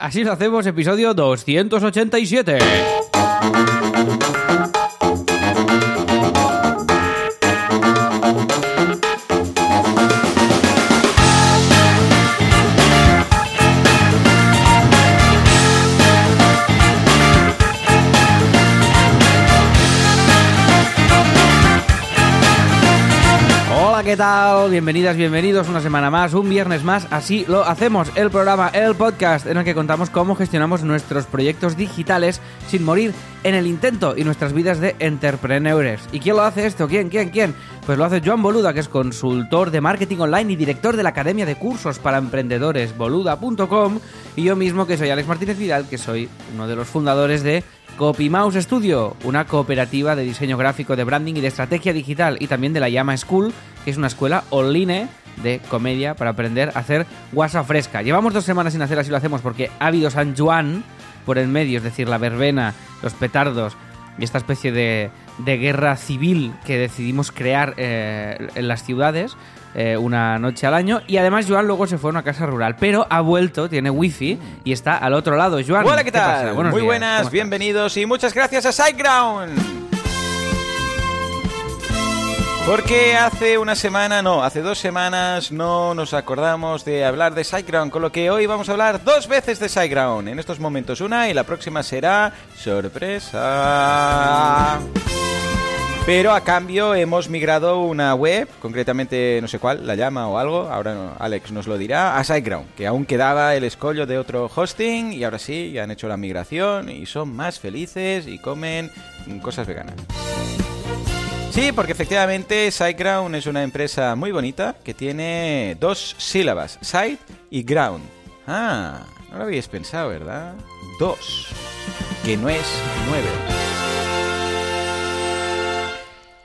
Así lo hacemos, episodio 287. Tal? Bienvenidas, bienvenidos una semana más, un viernes más. Así lo hacemos, el programa, el podcast en el que contamos cómo gestionamos nuestros proyectos digitales sin morir en el intento y nuestras vidas de entrepreneurs. ¿Y quién lo hace esto? ¿Quién, quién, quién? Pues lo hace Joan Boluda, que es consultor de marketing online y director de la Academia de Cursos para Emprendedores, boluda.com, y yo mismo, que soy Alex Martínez Vidal, que soy uno de los fundadores de CopyMouse Studio, una cooperativa de diseño gráfico, de branding y de estrategia digital, y también de la Llama School, que es una escuela online de comedia para aprender a hacer guasa fresca. Llevamos dos semanas sin hacer así lo hacemos porque ha habido San Juan por el medio, es decir, la verbena, los petardos y esta especie de, guerra civil que decidimos crear eh, en las ciudades eh, una noche al año. Y además Joan luego se fue a una casa rural, pero ha vuelto, tiene wifi y está al otro lado. Joan, Hola, ¿qué tal? Muy días, ¿cómo buenas, bienvenidos y muchas gracias a SiteGround. Porque hace una semana, no, hace dos semanas no nos acordamos de hablar de SiteGround, con lo que hoy vamos a hablar dos veces de SiteGround. En estos momentos una y la próxima será sorpresa. Pero a cambio hemos migrado una web, concretamente no sé cuál, la llama o algo, ahora Alex nos lo dirá, a SiteGround, que aún quedaba el escollo de otro hosting y ahora sí, ya han hecho la migración y son más felices y comen cosas veganas. Sí, porque efectivamente SiteGround es una empresa muy bonita que tiene dos sílabas, Site y Ground. Ah, no lo habíais pensado, ¿verdad? Dos, que no es nueve.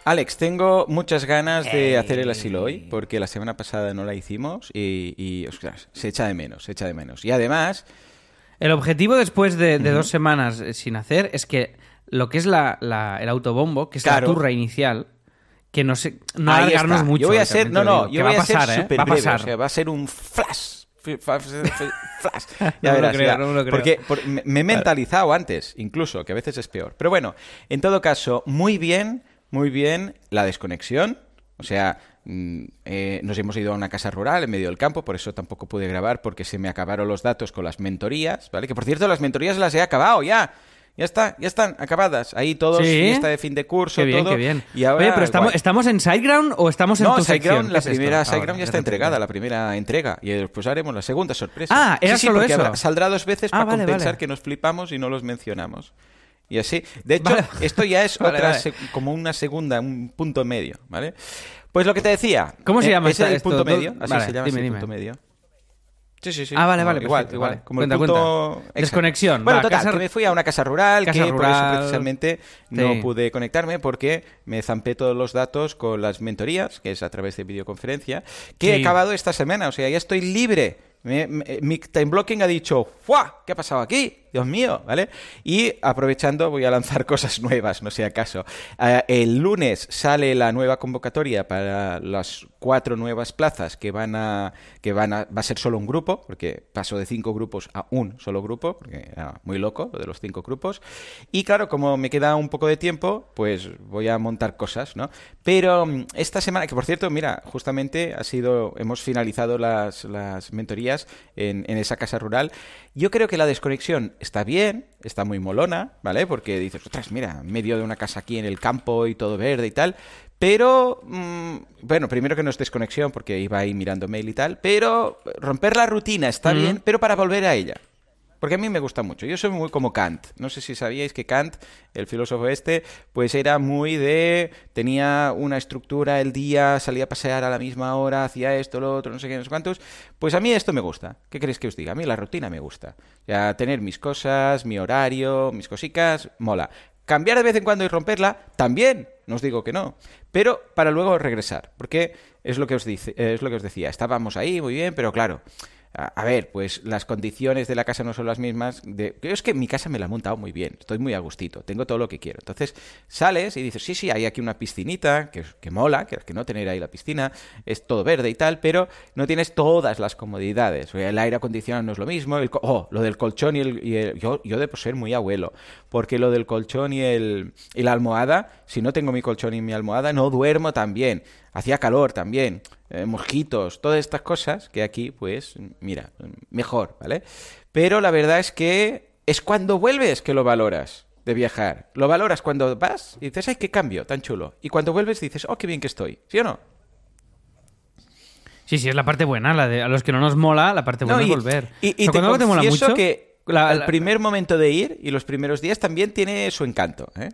Alex, tengo muchas ganas de hacer el asilo hoy, porque la semana pasada no la hicimos y, y, ostras, se echa de menos, se echa de menos. Y además, El objetivo después de, de dos semanas eh, sin hacer es que lo que es la, la- el autobombo, que es Claro. la turra inicial, que no se no ahí alargarnos está. mucho. Yo voy a ser, no, no, yo voy va a ser ¿eh? Va a breve, pasar. o sea, va a ser un flash. Flash. No Ya lo verás, creo, ya. no me lo creo. Porque por- me me he mentalizado antes, incluso, que a veces es peor. Pero bueno, en todo caso, muy bien, muy bien la desconexión. O sea, mm, eh, nos hemos ido a una casa rural en medio del campo, por eso tampoco pude grabar porque se me acabaron los datos con las mentorías, ¿vale? Que por cierto, las mentorías las he acabado ya. Ya está, ya están acabadas. Ahí todos, Sí. fiesta de fin de curso, Qué bien, todo. qué bien. Y ahora, Oye, pero estamos, guay. ¿estamos en SiteGround o estamos en No, tu sección? la ¿Qué es primera esto? Ah, SiteGround vale, ya está entregada, la primera entrega. Y después haremos la segunda sorpresa. Ah, ¿era sí, solo eso? habrá- saldrá dos veces Ah, para vale, compensar vale. que nos flipamos y no los mencionamos. Y así. De hecho, Vale. esto ya es Vale, otra, vale. como una segunda, un punto medio, ¿vale? Pues lo que te decía. ¿Cómo se eh, llama Es el esto? punto medio, así se llama, dime, punto medio. Sí, sí, sí. Ah, vale, No, vale, igual, perfecto, igual. Como Cuenta, el punto... cuenta. Desconexión, Bueno, va, total, casa- que me fui a una casa rural, Casa que por eso rural. precisamente no pude conectarme porque me zampé todos los datos con las mentorías, que es a través de videoconferencia, que he acabado esta semana. O sea, ya estoy libre. Me- me- mi time blocking ha dicho, ¡fuah! ¿Qué ha pasado aquí? Dios mío, ¿vale? Y aprovechando voy a lanzar cosas nuevas, no sea caso. Eh, el lunes sale la nueva convocatoria para las cuatro nuevas plazas que van a que van a va a ser solo un grupo, porque paso de cinco grupos a un solo grupo, porque era muy loco lo de los cinco grupos. Y claro, como me queda un poco de tiempo, pues voy a montar cosas, ¿no? Pero mm, esta semana, que por cierto, mira, justamente ha sido, hemos finalizado las, las mentorías en, en esa casa rural. Yo creo que la desconexión está bien, está muy molona, ¿vale? Porque dices, ostras, mira, en medio de una casa aquí en el campo y todo verde y tal. Pero, mm, bueno, primero que no es desconexión porque iba ahí mirando mail y tal, pero romper la rutina está bien, pero para volver a ella. Porque a mí me gusta mucho. Yo soy muy como Kant. No sé si sabíais que Kant, el filósofo este, pues era muy de... Tenía una estructura el día, salía a pasear a la misma hora, hacía esto, lo otro, no sé qué, no sé cuántos. Pues a mí esto me gusta. ¿Qué queréis que os diga? A mí la rutina me gusta. Ya tener mis cosas, mi horario, mis cositas, mola. Cambiar de vez en cuando y romperla, también. No os digo que no. Pero para luego regresar. Porque es lo que os, dice, es lo que os decía. Estábamos ahí, muy bien, pero claro a, ver, pues las condiciones de la casa no son las mismas. De, es que mi casa me la he montado muy bien, estoy muy a gustito, tengo todo lo que quiero. Entonces sales y dices, sí, sí, hay aquí una piscinita, que, que mola, que, que no tener ahí la piscina, es todo verde y tal, pero no tienes todas las comodidades. El aire acondicionado no es lo mismo, el, oh, lo del colchón y el... Y el yo, yo debo ser muy abuelo, porque lo del colchón y, el, y la almohada, si no tengo mi colchón y mi almohada, no duermo tan bien. Hacía calor también, eh, mosquitos, todas estas cosas que aquí, pues, mira, mejor, ¿vale? Pero la verdad es que es cuando vuelves que lo valoras de viajar. Lo valoras cuando vas y dices, ay, qué cambio, tan chulo. Y cuando vuelves dices, oh, qué bien que estoy. ¿Sí o no? Sí, sí, es la parte buena. La de, a los que no nos mola, la parte buena No, y- es volver. Y, y O sea, te cuando te mola mucho. que la- el la- primer momento de ir y los primeros días también tiene su encanto, ¿eh?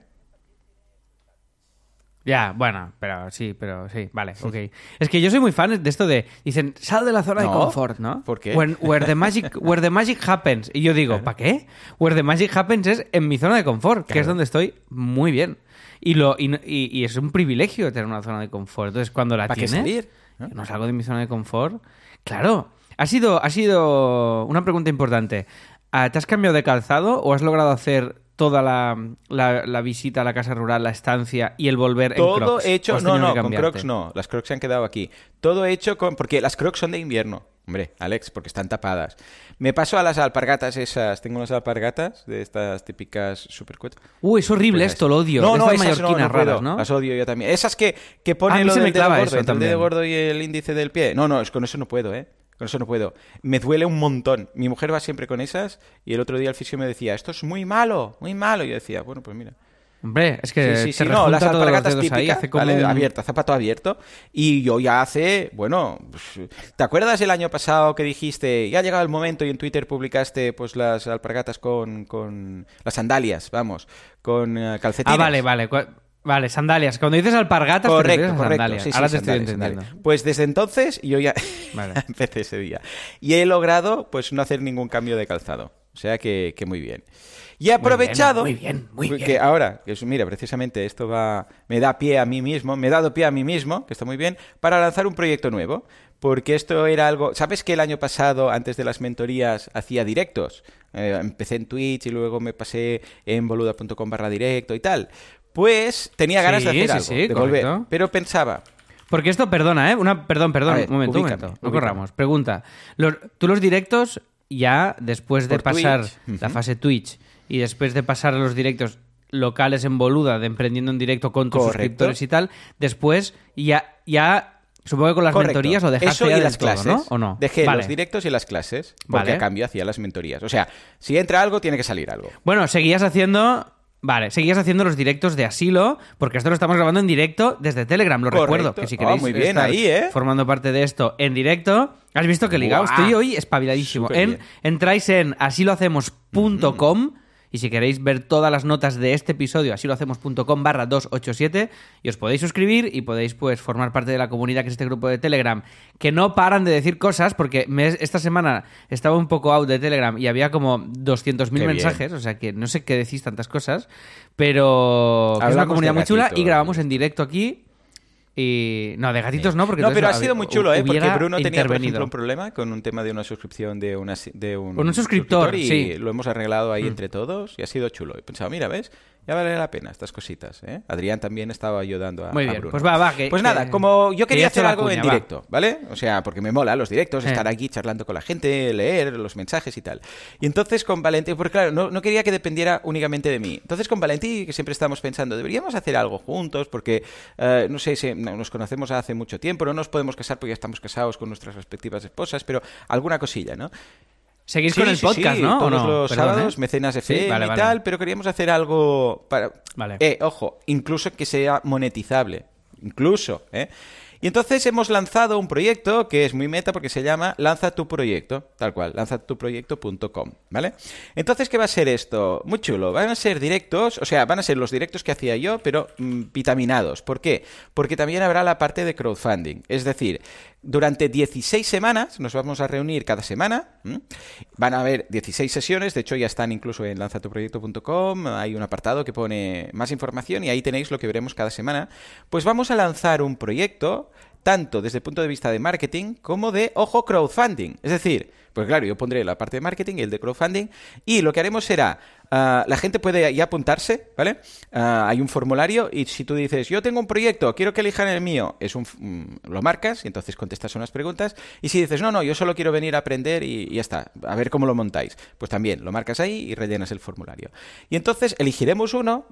Ya, bueno, pero sí, pero sí, vale, ok. Es que yo soy muy fan de esto de, dicen, sal de la zona de confort, ¿no? ¿por qué? When- where, the magic, where the magic happens. Y yo digo, ¿para qué? Where the magic happens es en mi zona de confort, que es Claro. donde estoy muy bien. Y, lo, y, y- y es un privilegio tener una zona de confort. Entonces, cuando la ¿Para qué tienes, salir? ¿no? no salgo de mi zona de confort. Claro, ha sido, ha sido una pregunta importante. Ah, ¿Te has cambiado de calzado o has logrado hacer toda la, la- la visita a la casa rural, la estancia y el volver en Todo Crocs? ¿O hecho, has no, no, con? Crocs no, las Crocs se han quedado aquí. Todo hecho con, porque las Crocs son de invierno, hombre, Alex, porque están tapadas. Me paso a las alpargatas esas, tengo unas alpargatas de estas típicas super Uy, es horrible Pues esto, lo odio. No, no, esas no, mallorquinas no raras, ¿no? Las odio yo también. Esas que, que A ponen mí lo del dedo gordo, el dedo gordo y el índice del pie. No, no, es con eso no puedo, ¿eh? Con eso no puedo. Me duele un montón. Mi mujer va siempre con esas y el otro día el fisio me decía, esto es muy malo, muy malo. Y yo decía, bueno, pues mira. Hombre, es que Sí, sí, sí, no, las alpargatas dedos ahí, típicas, hace como abierta, zapato abierto. Y yo ya hace, bueno, pues, ¿te acuerdas el año pasado que dijiste, ya ha llegado el momento y en Twitter publicaste pues las alpargatas con, con las sandalias, vamos, con eh, calcetines? Ah, vale, vale. Vale, sandalias. Cuando dices alpargatas, te Correcto, refieres a correcto. sandalias. Sí, sí, Ahora te sandalias, estoy entendiendo. sandalias. Pues desde entonces yo ya Vale. empecé ese día. Y he logrado pues no hacer ningún cambio de calzado. O sea que, que muy bien. Y he aprovechado... muy bien, muy bien. Que ahora, que es- mira, precisamente esto va... Me da pie a mí mismo, me he dado pie a mí mismo, que está muy bien, para lanzar un proyecto nuevo. Porque esto era algo... ¿Sabes que el año pasado, antes de las mentorías, hacía directos? Eh, empecé en Twitch y luego me pasé en boluda.com barra directo y tal. Pues tenía ganas de hacer sí, algo, sí, de volver. Pero pensaba, Porque esto, perdona, ¿eh? Una, perdón, perdón, ver, un momento, un momento. No ubícame. corramos. Pregunta. Los- tú los directos, ya después de Por pasar Twitch. la fase Twitch y después de pasar a los directos locales en Boluda, de emprendiendo en directo con tus Correcto. suscriptores y tal, después ya, ya supongo que con las Correcto. mentorías lo dejaste Eso y las todo, clases. ¿no? ¿O no? Dejé Vale. los directos y las clases, porque Vale. a cambio hacía las mentorías. O sea, si entra algo, tiene que salir algo. Bueno, seguías haciendo. Vale, seguías haciendo los directos de asilo, porque esto lo estamos grabando en directo desde Telegram, lo Correcto. recuerdo. Que si Ah, queréis muy bien estar ahí, ¿eh? formando parte de esto en directo, has visto que ligado. Estoy hoy espabiladísimo. En, entráis en asilohacemos.com y si queréis ver todas las notas de este episodio, asilohacemos.com barra 287 y os podéis suscribir y podéis pues formar parte de la comunidad que es este grupo de Telegram, que no paran de decir cosas porque me- esta semana estaba un poco out de Telegram y había como 200.000 Qué bien. mensajes, o sea que no sé qué decís tantas cosas, pero es una comunidad muy chula y grabamos en directo aquí. Y no, de gatitos no, porque No, pero ha sido muy chulo, ¿eh? Porque Bruno tenía, por ejemplo, un problema con un tema de una suscripción de, una, de un, Con un suscriptor, y sí. lo hemos arreglado ahí entre todos y ha sido chulo. He pensado, mira, ¿ves? Ya vale la pena estas cositas, ¿eh? Adrián también estaba ayudando a, Muy a bien, Bruno. pues va, va, que- Pues que- nada, como yo que quería hacer algo en va. directo, ¿vale? O sea, porque me mola los directos, Eh. estar aquí charlando con la gente, leer los mensajes y tal. Y entonces con Valentín, porque claro, no, no quería que dependiera únicamente de mí. Entonces con Valentín, que siempre estamos pensando, deberíamos hacer algo juntos, porque, eh, no sé, si no- nos conocemos hace mucho tiempo, no nos podemos casar porque ya estamos casados con nuestras respectivas esposas, pero alguna cosilla, ¿no? Seguís Sí, con el sí, podcast, sí, ¿no? ¿O Todos no? los Perdón, sábados, ¿eh? mecenas FM vale, y vale. tal, pero queríamos hacer algo para... Vale. Eh, ojo, incluso que sea monetizable. Incluso, ¿eh? Y entonces hemos lanzado un proyecto que es muy meta porque se llama Lanza tu proyecto, tal cual, lanzatuproyecto.com, ¿vale? Entonces, ¿qué va a ser esto? Muy chulo, van a ser directos, o sea, van a ser los directos que hacía yo, pero mm, vitaminados. ¿Por qué? Porque también habrá la parte de crowdfunding, es decir, durante 16 semanas nos vamos a reunir cada semana. Van a haber 16 sesiones, de hecho ya están incluso en lanzatuproyecto.com, hay un apartado que pone más información y ahí tenéis lo que veremos cada semana. Pues vamos a lanzar un proyecto tanto desde el punto de vista de marketing como de, ojo, crowdfunding. Es decir, Pues claro, yo pondré la parte de marketing y el de crowdfunding y lo que haremos será Ah, la gente puede ya apuntarse, ¿vale? Ah, hay un formulario y si tú dices, yo tengo un proyecto, quiero que elijan el mío, es un, mm, lo marcas y entonces contestas unas preguntas. Y si dices, no, no, yo solo quiero venir a aprender y, ya está, a ver cómo lo montáis, pues también lo marcas ahí y rellenas el formulario. Y entonces elegiremos uno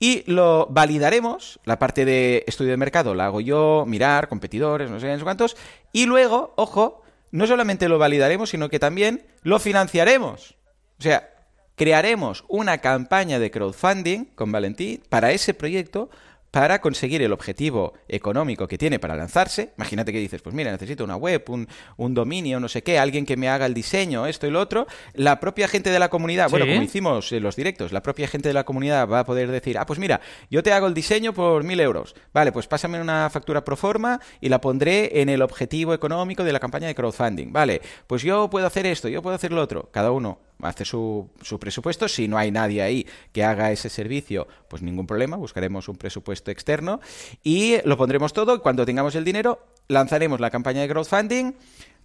y lo validaremos, la parte de estudio de mercado la hago yo, mirar, competidores, no sé, no sé cuántos, y luego, ojo, no solamente lo validaremos, sino que también lo financiaremos. O sea, crearemos una campaña de crowdfunding con Valentín para ese proyecto para conseguir el objetivo económico que tiene para lanzarse. Imagínate que dices, pues mira, necesito una web, un, dominio, no sé qué, alguien que me haga el diseño, esto y lo otro. La propia gente de la comunidad, bueno, como hicimos en los directos, la propia gente de la comunidad va a poder decir, ah, pues mira, yo te hago el diseño por mil euros. Vale, pues pásame una factura pro forma y la pondré en el objetivo económico de la campaña de crowdfunding. Vale, pues yo puedo hacer esto, yo puedo hacer lo otro. Cada uno hace su, su, presupuesto. Si no hay nadie ahí que haga ese servicio, pues ningún problema, buscaremos un presupuesto externo y lo pondremos todo. Cuando tengamos el dinero, lanzaremos la campaña de crowdfunding,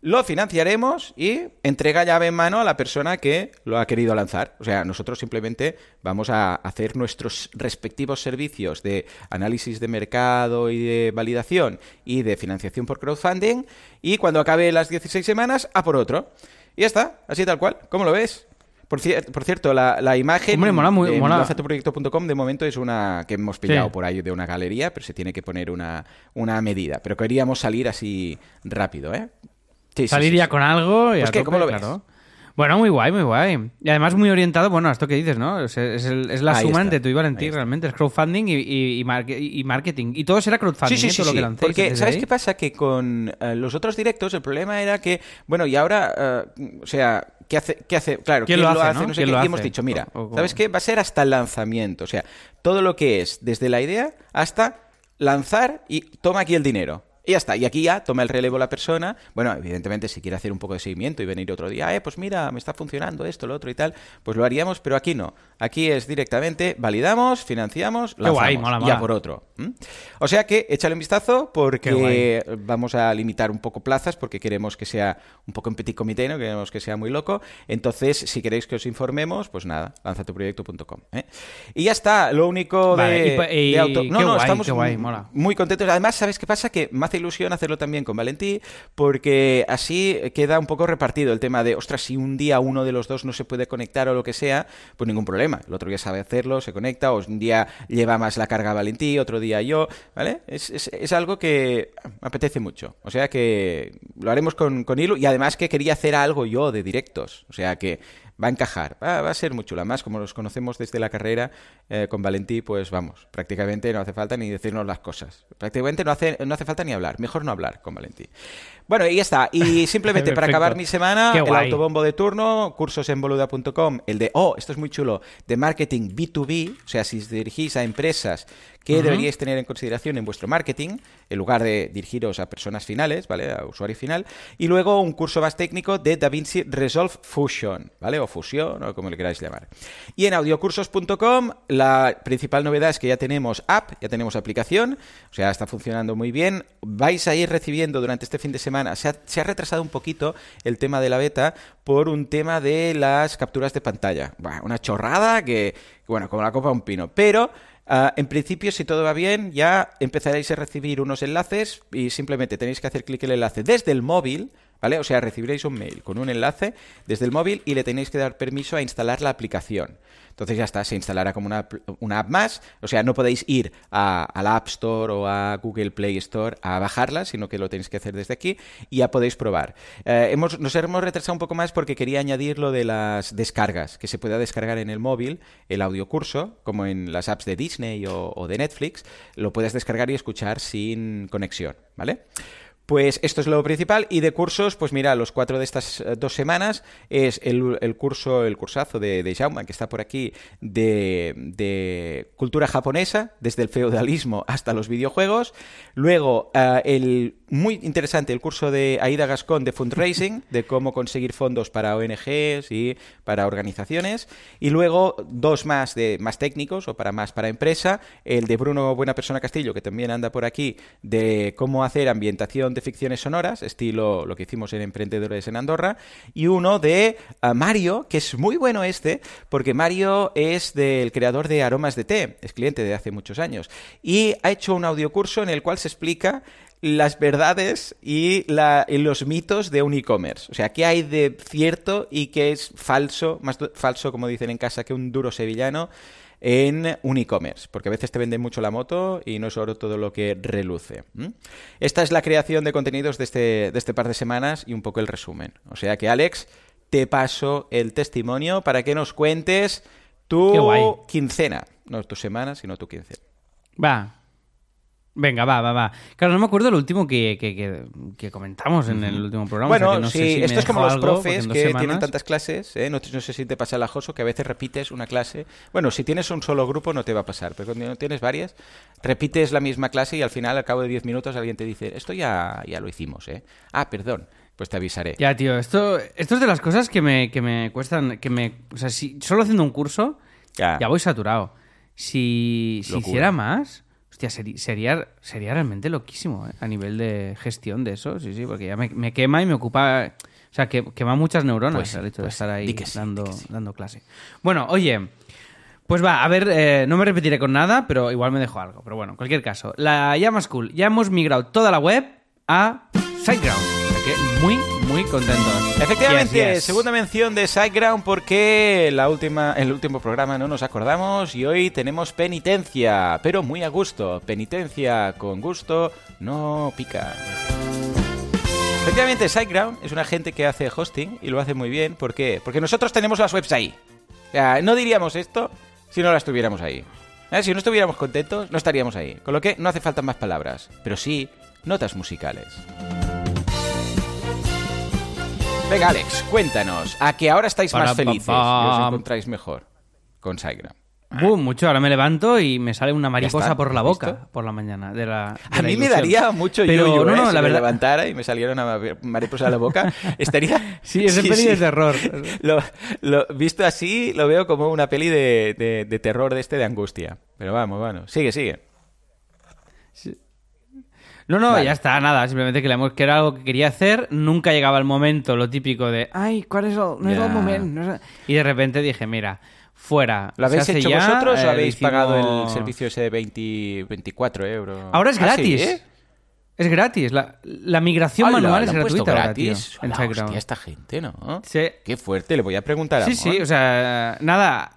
lo financiaremos y entrega llave en mano a la persona que lo ha querido lanzar. O sea, nosotros simplemente vamos a hacer nuestros respectivos servicios de análisis de mercado y de validación y de financiación por crowdfunding y cuando acabe las 16 semanas, a por otro. Y ya está, así tal cual. ¿Cómo lo ves? Por, por cierto, la, la imagen Hombre, mola muy, de mola. de momento es una que hemos pillado por ahí de una galería, pero se tiene que poner una, una medida. Pero queríamos salir así rápido, ¿eh? Sí, salir ya con algo y pues qué, ¿cómo lo ves? Bueno, muy guay, muy guay. Y además muy orientado, bueno, a esto que dices, ¿no? Es, es, la suma entre tú y Valentín, realmente. Es crowdfunding y, y, marketing. Y todo será crowdfunding, sí, sí, ¿eh? sí, lo que lancéis. Porque, ¿sabes qué pasa? Que con eh, los otros directos el problema era que, bueno, y ahora, eh, o sea, ¿qué hace? Qué hace? Claro, ¿quién, lo hace? No? sé qué. Y hemos dicho, mira, ¿sabes qué? Va a ser hasta el lanzamiento. O sea, todo lo que es desde la idea hasta lanzar y toma aquí el dinero. Y ya está. Y aquí ya toma el relevo la persona. Bueno, evidentemente, si quiere hacer un poco de seguimiento y venir otro día, eh, pues mira, me está funcionando esto, lo otro y tal, pues lo haríamos, pero aquí no. Aquí es directamente validamos, financiamos, lanzamos, ya por otro. O sea que échale un vistazo porque vamos a limitar un poco plazas porque queremos que sea un poco en petit comité, no queremos que sea muy loco. Entonces, si queréis que os informemos, pues nada, lanzatuproyecto.com. ¿eh? Y ya está. Lo único de, auto... No, no, estamos muy contentos. Además, ¿sabes qué pasa? Que ilusión hacerlo también con Valentí, porque así queda un poco repartido el tema de, ostras, si un día uno de los dos no se puede conectar o lo que sea, pues ningún problema. El otro día sabe hacerlo, se conecta, o un día lleva más la carga Valentí, otro día yo, ¿vale? Es, es, algo que me apetece mucho. O sea que lo haremos con, con Ilu y además que quería hacer algo yo de directos. O sea que va a encajar, va, a ser muy chula. Más como los conocemos desde la carrera eh, con Valentí, pues vamos, prácticamente no hace falta ni decirnos las cosas. Prácticamente no hace, no hace falta ni hablar, mejor no hablar con Valentí. Bueno, y ya está. Y simplemente para acabar mi semana, el autobombo de turno, cursos en boluda.com, el de, oh, esto es muy chulo, de marketing B2B, o sea, si os dirigís a empresas que deberíais tener en consideración en vuestro marketing, en lugar de dirigiros a personas finales, ¿vale? A usuario final. Y luego un curso más técnico de DaVinci Resolve Fusion, ¿vale? O Fusión, o como le queráis llamar. Y en audiocursos.com, la principal novedad es que ya tenemos app, ya tenemos aplicación, o sea, está funcionando muy bien. Vais a ir recibiendo durante este fin de semana, se ha, retrasado un poquito el tema de la beta por un tema de las capturas de pantalla. una chorrada que, bueno, como la copa un pino. Pero Ah, en principio, si todo va bien, ya empezaréis a recibir unos enlaces y simplemente tenéis que hacer clic en el enlace desde el móvil, ¿vale? O sea, recibiréis un mail con un enlace desde el móvil y le tenéis que dar permiso a instalar la aplicación. Entonces ya está, se instalará como una, app más. O sea, no podéis ir a, la App Store o a Google Play Store a bajarla, sino que lo tenéis que hacer desde aquí y ya podéis probar. Eh, hemos, nos hemos retrasado un poco más porque quería añadir lo de las descargas, que se pueda descargar en el móvil el audio curso, como en las apps de Disney o, o de Netflix, lo puedes descargar y escuchar sin conexión, ¿vale? Pues esto es lo principal. Y de cursos, pues mira, los cuatro de estas eh, dos semanas es el, curso, el cursazo de, de Jaume, que está por aquí, de, cultura japonesa, desde el feudalismo hasta los videojuegos. Luego, eh, el muy interesante, el curso de Aida Gascón de fundraising, de cómo conseguir fondos para ONGs y para organizaciones. Y luego, dos más de más técnicos o para más para empresa. El de Bruno Buena Persona Castillo, que también anda por aquí, de cómo hacer ambientación de ficciones sonoras, estilo lo que hicimos en Emprendedores en Andorra, y uno de uh, Mario, que es muy bueno este, porque Mario es del creador de Aromas de Té, es cliente de hace muchos años, y ha hecho un audiocurso en el cual se explica las verdades y, la, y, los mitos de un e-commerce. O sea, qué hay de cierto y qué es falso, más falso, como dicen en casa, que un duro sevillano en un e-commerce, porque a veces te venden mucho la moto y no es oro todo lo que reluce. ¿Mm? Esta es la creación de contenidos de este, de este par de semanas y un poco el resumen. O sea que, Alex, te paso el testimonio para que nos cuentes tu quincena. No tu semana, sino tu quincena. Va, Venga, va, va, va. Claro, no me acuerdo lo último que, que, que comentamos en el último programa. Bueno, o sea no sí, sé si esto es como los profes que semanas... tienen tantas clases, ¿eh? no, no, sé si te pasa el ajoso que a veces repites una clase. Bueno, si tienes un solo grupo no te va a pasar, pero cuando tienes varias, repites la misma clase y al final, al cabo de 10 minutos, alguien te dice, esto ya, ya lo hicimos, ¿eh? Ah, perdón. Pues te avisaré. Ya, tío, esto, esto es de las cosas que me, que me cuestan, que me... O sea, si solo haciendo un curso, ya, ya voy saturado. Si, si hiciera más... Hostia, sería, sería realmente loquísimo ¿eh? a nivel de gestión de eso, sí, sí, porque ya me, me quema y me ocupa. O sea, que quema muchas neuronas pues sí, el hecho pues de estar ahí sí, dando, sí. dando clase. Bueno, oye, pues va, a ver, eh, no me repetiré con nada, pero igual me dejo algo. Pero bueno, en cualquier caso, la llama School, ya hemos migrado toda la web a SiteGround. Que muy, muy contentos. Efectivamente, segunda mención de SiteGround porque la última, el último programa no nos acordamos y hoy tenemos penitencia, pero muy a gusto. Penitencia con gusto no pica. Efectivamente, SiteGround es una gente que hace hosting y lo hace muy bien. ¿Por qué? Porque nosotros tenemos las webs ahí. O sea, no diríamos esto si no las tuviéramos ahí. ¿Eh? Si no estuviéramos contentos, no estaríamos ahí. Con lo que no hace falta más palabras, pero sí notas musicales. Venga, Alex, cuéntanos. ¿A que ahora estáis más felices y os encontráis mejor con SiteGround? Boom, mucho. Ahora me levanto y me sale una mariposa por la ¿has boca por la mañana. De la, de A la mí me daría mucho Pero yo no, no, si la me verdad. levantara y me saliera una mariposa a la boca. Estaría... Sí, es de peli de terror. Lo, lo- visto así, lo veo como una peli de, de- de terror de este, de angustia. Pero vamos, bueno. Sigue, sigue. No, no, Vale. ya está, nada. Simplemente que, le hemos- que era algo que quería hacer. Nunca llegaba el momento, lo típico de, ay, ¿cuál es el, no es el momento? no es- Y de repente dije, mira, fuera. ¿Lo habéis hecho ya, vosotros eh, o lo habéis pagado el servicio ese de 20, 24 euros? Ahora es Ah, gratis. ¿sí? Es gratis. La, la migración manual ¿lo es gratuita ahora, tío, gratis? Hola, SiteGround. hostia, esta gente, ¿no? Sí. Qué fuerte, le voy a preguntar a Sí, sí, o sea, nada,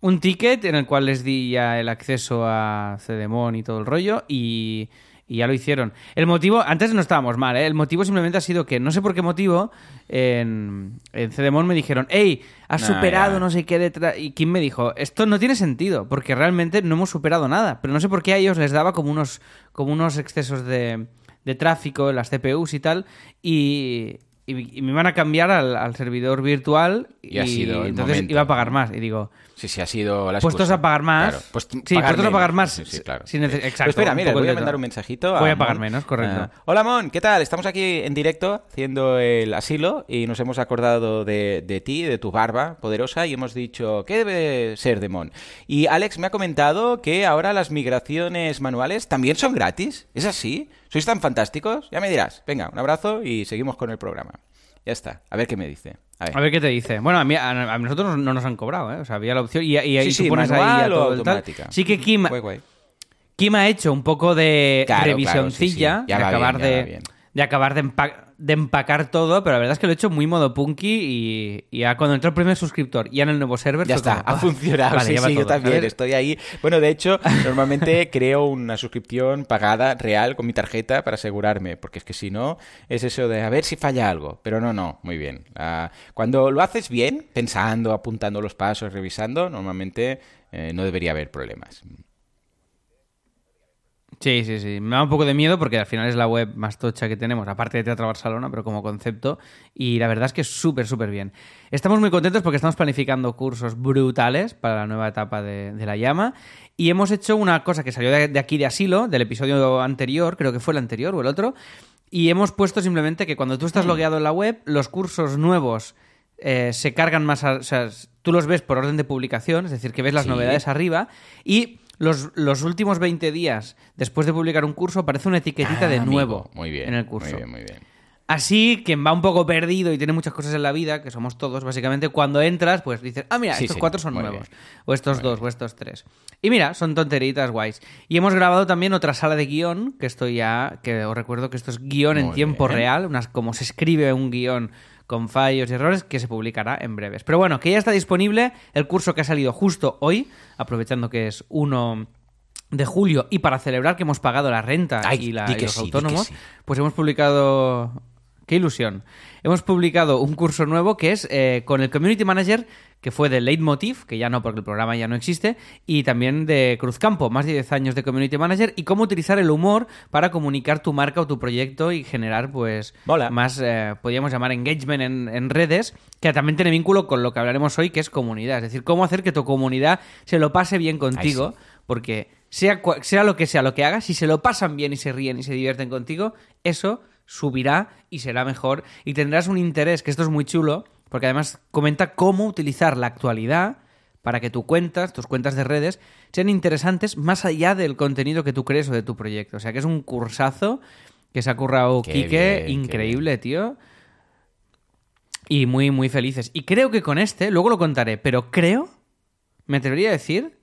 un ticket en el cual les di ya el acceso a Cedemon y todo el rollo y, y ya lo hicieron. El motivo, antes no estábamos mal, ¿eh? el motivo simplemente ha sido que, no sé por qué motivo, en, en Cedemon me dijeron, hey, has Ah, superado ya. no sé qué detrás. Y Kim me dijo, esto no tiene sentido, porque realmente no hemos superado nada, pero no sé por qué a ellos les daba como unos, como unos excesos de, de tráfico en las CPUs y tal, y... y- y me iban a cambiar al, al servidor virtual Y ha sido el entonces momento, iba a pagar más. Y digo, Sí, sí, ha sido la puestos excusa. a pagar más. Claro, pues sí, pagar puestos a pagar más. Sí, sí, claro. si neces- Sí. exacto. Pero espera, mira, voy a mandar un mensajito. a Voy a pagar Mon. menos, correcto. Ah, Hola, Mon, ¿qué tal? Estamos aquí en directo haciendo el asilo y nos hemos acordado de, de ti, de tu barba poderosa y hemos dicho, ¿qué debe ser de Mon? Y Alex me ha comentado que ahora las migraciones manuales también son gratis. ¿Es así? ¿Sois tan fantásticos? Ya me dirás. Venga, un abrazo y seguimos con el programa. Ya está. A ver qué me dice. A ver. A ver qué te dice. Bueno, a, mí, a, a nosotros no nos han cobrado, ¿eh? O sea, había la opción y, y, y Sí, tú sí, pones ahí o todo el tal. automática. Sí que Kim, Guay, guay. Kim ha hecho un poco de Claro, revisioncilla claro, sí, de acabar bien, de, de acabar de, empa- de empacar todo, pero la verdad es que lo he hecho muy modo punky y, y ya cuando entró el primer suscriptor y en el nuevo server Ya está, como, ha "Ah, funcionado. vale, sí, sí, yo todo", también estoy ahí. Bueno, de hecho, normalmente creo una suscripción pagada real con mi tarjeta para asegurarme, porque es que si no, es eso de a ver si falla algo. Pero no, no, muy bien. Ah, cuando lo haces bien, pensando, apuntando los pasos, revisando, normalmente eh, no debería haber problemas. Sí, sí, sí. Me da un poco de miedo porque al final es la web más tocha que tenemos, aparte de Teatro Barcelona, pero como concepto. Y la verdad es que es súper, súper bien. Estamos muy contentos porque estamos planificando cursos brutales para la nueva etapa de, de la llama. Y hemos hecho una cosa que salió de, de aquí de asilo, del episodio anterior, creo que fue el anterior o el otro. Y hemos puesto simplemente que cuando tú estás logueado en la web, los cursos nuevos eh, se cargan más, a- o sea, tú los ves por orden de publicación, es decir, que ves las Sí. novedades arriba y los, los últimos 20 días después de publicar un curso aparece una etiquetita Ah, de amigo. nuevo Muy bien, en el curso. Muy bien, muy bien. Así, quien va un poco perdido y tiene muchas cosas en la vida, que somos todos, básicamente, cuando entras, pues dices, ah, mira, Sí, estos sí, cuatro son nuevos. bien. O estos dos, o estos tres. Y mira, son tonteritas guays. Y hemos grabado también otra sala de guion, que esto ya, que os recuerdo que esto es guion en tiempo bien. real, unas, como se escribe un guion con fallos y errores, que se publicará en breves. Pero bueno, que ya está disponible el curso que ha salido justo hoy, aprovechando que es uno de julio y para celebrar que hemos pagado la renta Ay, y, la, y los sí, autónomos, sí. pues hemos publicado... ¡Qué ilusión! Hemos publicado un curso nuevo que es eh, con el Community Manager, que fue de Leitmotiv, que ya no, porque el programa ya no existe, y también de Cruzcampo, más de 10 años de Community Manager, y cómo utilizar el humor para comunicar tu marca o tu proyecto y generar, pues, Mola. más, eh, podríamos llamar engagement en, en redes, que también tiene vínculo con lo que hablaremos hoy, que es comunidad. Es decir, cómo hacer que tu comunidad se lo pase bien contigo, porque sea, sea lo que sea lo que hagas, si se lo pasan bien y se ríen y se divierten contigo, eso subirá y será mejor y tendrás un interés, que esto es muy chulo, porque además comenta cómo utilizar la actualidad para que tus cuentas, tus cuentas de redes, sean interesantes más allá del contenido que tú crees o de tu proyecto. O sea que es un cursazo que se ha currado Qué Quique, bien, increíble, tío. Y muy, muy felices. Y creo que con este, luego lo contaré, pero creo, me atrevería a decir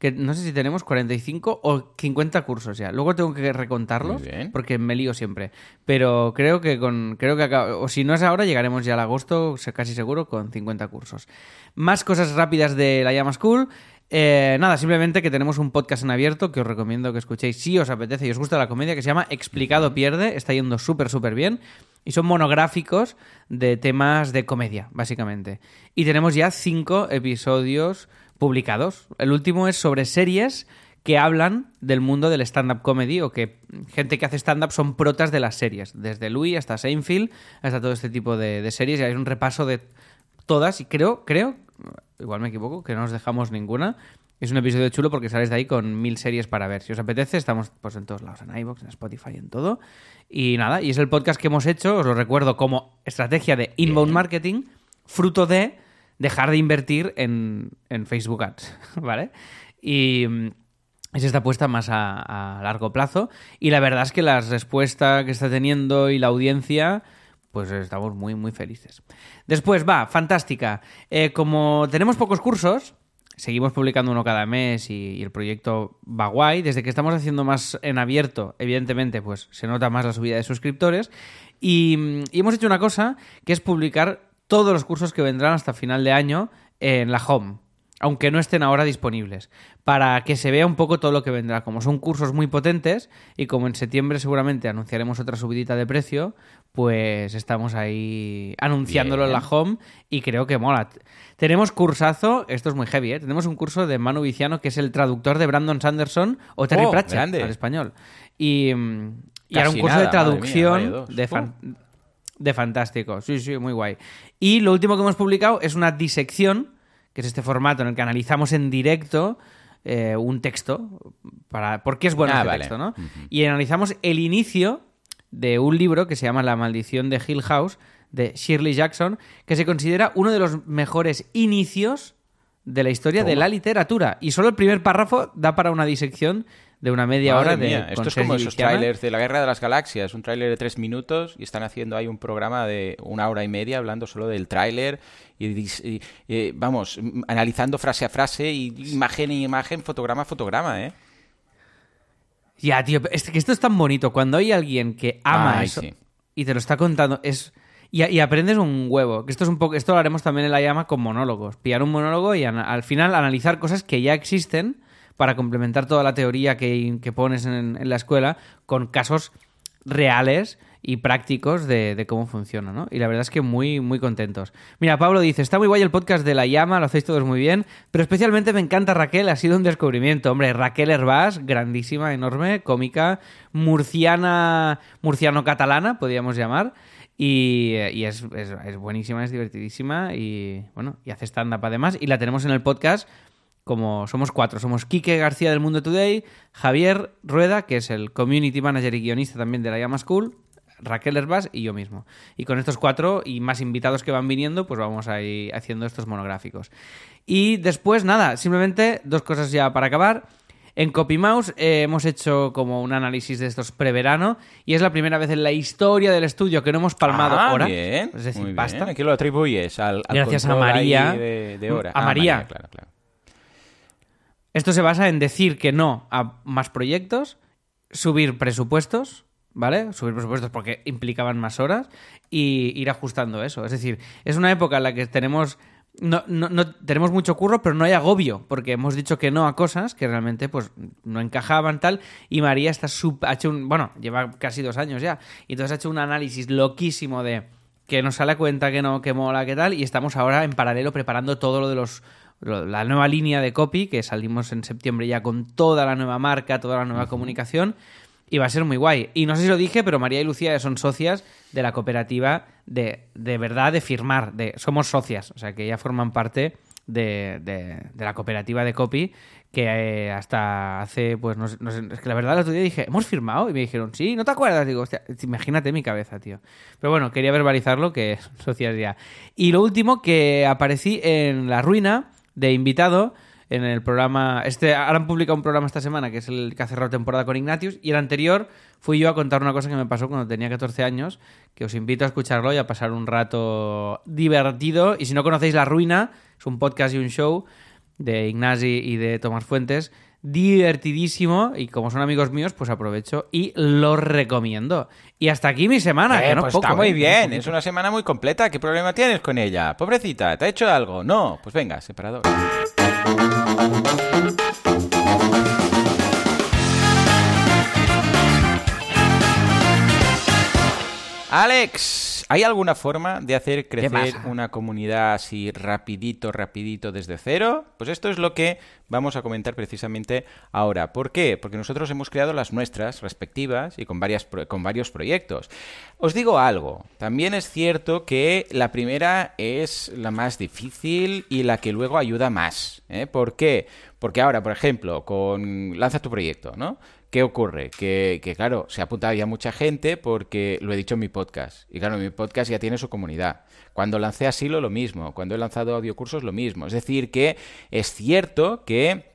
que no sé si tenemos 45 o 50 cursos ya. Luego tengo que recontarlos porque me lío siempre. Pero creo que con creo que acá- o si no es ahora llegaremos ya al agosto, casi seguro con 50 cursos. Más cosas rápidas de la Llama School. Eh, nada, simplemente que tenemos un podcast en abierto que os recomiendo que escuchéis si os apetece y os gusta la comedia, que se llama Explicado Pierde. Está yendo súper, súper bien. Y son monográficos de temas de comedia, básicamente. Y tenemos ya cinco episodios publicados. El último es sobre series que hablan del mundo del stand-up comedy o que gente que hace stand-up son protas de las series. Desde Louis hasta Seinfeld, hasta todo este tipo de, de series. Y hay un repaso de todas y creo, creo, igual me equivoco, que no nos dejamos ninguna. Es un episodio chulo porque sales de ahí con mil series para ver. Si os apetece, estamos pues en todos lados, en iVoox, en Spotify, en todo. Y nada, y es el podcast que hemos hecho, os lo recuerdo, como estrategia de inbound marketing, fruto de dejar de invertir en, en Facebook Ads, ¿vale? Y mm, es esta apuesta más a, largo plazo. Y la verdad es que la respuesta que está teniendo y la audiencia, pues estamos muy, muy felices. Después, va, fantástica. Eh, como tenemos pocos cursos, seguimos publicando uno cada mes y, el proyecto va guay. Desde que estamos haciendo más en abierto, evidentemente, pues se nota más la subida de suscriptores. Y, mm, y hemos hecho una cosa que es publicar todos los cursos que vendrán hasta final de año en la home aunque no estén ahora disponibles, para que se vea un poco todo lo que vendrá. Como son cursos muy potentes y como en septiembre seguramente anunciaremos otra subidita de precio, pues estamos ahí anunciándolo en la home y creo que mola. Tenemos cursazo, esto es muy heavy, ¿eh? tenemos un curso de Manu Viciano que es el traductor de Brandon Sanderson o Terry Oh, Pratchett grande. al español. Y, mm, y ahora un curso nada, de mía, traducción de, fan- de fantástico. Sí, sí, muy guay. Y lo último que hemos publicado es una disección, que es este formato en el que analizamos en directo eh, un texto. Para, ¿Por qué es bueno Ah, este vale. texto? ¿no? Y analizamos el inicio de un libro que se llama La maldición de Hill House, de Shirley Jackson, que se considera uno de los mejores inicios de la historia de la literatura. Y solo el primer párrafo da para una disección de una media Madre hora de Esto es como esos trailers de la Guerra de las Galaxias, un tráiler de tres minutos y están haciendo ahí un programa de una hora y media hablando solo del tráiler y, y- y, vamos, analizando frase a frase y imagen a imagen, fotograma a fotograma, ¿eh? Ya, tío, es que esto es tan bonito. Cuando hay alguien que ama Ay, eso sí. y te lo está contando, es. Y, y aprendes un huevo. Que esto es un poco. Esto lo haremos también en la llama con monólogos. Pillar un monólogo y al final analizar cosas que ya existen para complementar toda la teoría que, pones en, la escuela con casos reales y prácticos de, cómo funciona, ¿no? Y la verdad es que muy, muy contentos. Mira, Pablo dice, está muy guay el podcast de La Llama, lo hacéis todos muy bien, pero especialmente me encanta Raquel, ha sido un descubrimiento. Hombre, Raquel Herbás, grandísima, enorme, cómica, murciana, murciano-catalana, podríamos llamar, y, y es, es- es buenísima, es divertidísima, y bueno, y hace stand-up además, y la tenemos en el podcast como somos cuatro. Somos Quique García del Mundo Today, Javier Rueda, que es el community manager y guionista también de la Llama School, Raquel Herbás y yo mismo. Y con estos cuatro y más invitados que van viniendo, pues vamos a ir haciendo estos monográficos. Y después, nada, simplemente dos cosas ya para acabar. En CopyMouse eh, hemos hecho como un análisis de estos preverano y es la primera vez en la historia del estudio que no hemos palmado Ah, hora. bien, Es decir, muy basta. bien. ¿A qué lo atribuyes? Al, al Gracias a María. De, de hora. A Ah, María. claro, claro. Esto se basa en decir que no a más proyectos, subir presupuestos, ¿vale? Subir presupuestos porque implicaban más horas y ir ajustando eso. Es decir, es una época en la que tenemos no, no- no- tenemos mucho curro, pero no hay agobio, porque hemos dicho que no a cosas que realmente pues no encajaban tal, y María está sup- ha hecho un, bueno, lleva casi dos años ya, y entonces ha hecho un análisis loquísimo de que nos sale a cuenta que no, que mola, que tal, y estamos ahora en paralelo preparando todo lo de los lo- la nueva línea de copy, que salimos en septiembre ya con toda la nueva marca, toda la nueva comunicación, y va a ser muy guay. Y no sé si lo dije, pero María y Lucía son socias de la cooperativa de, de verdad de firmar. De, somos socias, o sea que ya forman parte de, de- de la cooperativa de copy que eh, hasta hace, pues no sé, no sé, es que la verdad el otro día dije, ¿hemos firmado? Y me dijeron, sí, ¿no te acuerdas? Digo, hostia, imagínate mi cabeza, tío. Pero bueno, quería verbalizarlo que socias ya. Y lo último, que aparecí en La Ruina de invitado en el programa. Este, ahora han publicado un programa esta semana que es el que ha cerrado temporada con Ignatius. Y el anterior fui yo a contar una cosa que me pasó cuando tenía 14 años. Que os invito a escucharlo y a pasar un rato divertido. Y si no conocéis La Ruina, es un podcast y un show de Ignasi y de Tomás Fuentes. Divertidísimo. Y como son amigos míos, pues aprovecho y lo recomiendo. Y hasta aquí mi semana. Eh, que no pues poco, está muy ¿eh? bien, es una semana muy completa. ¿Qué problema tienes con ella? Pobrecita, ¿te ha hecho algo? No, pues venga, separador. Alex, ¿hay alguna forma de hacer crecer una comunidad así rapidito, rapidito desde cero? Pues esto es lo que vamos a comentar precisamente ahora. ¿Por qué? Porque nosotros hemos creado las nuestras respectivas y con, varias, con varios proyectos. Os digo algo, también es cierto que la primera es la más difícil y la que luego ayuda más. ¿eh? ¿Por qué? Porque ahora, por ejemplo, con lanza tu proyecto, ¿no? ¿Qué ocurre? Que, que, claro, se ha apuntado ya mucha gente porque lo he dicho en mi podcast. Y claro, mi podcast ya tiene su comunidad. Cuando lancé Asilo, lo mismo. Cuando he lanzado audiocursos, lo mismo. Es decir, que es cierto que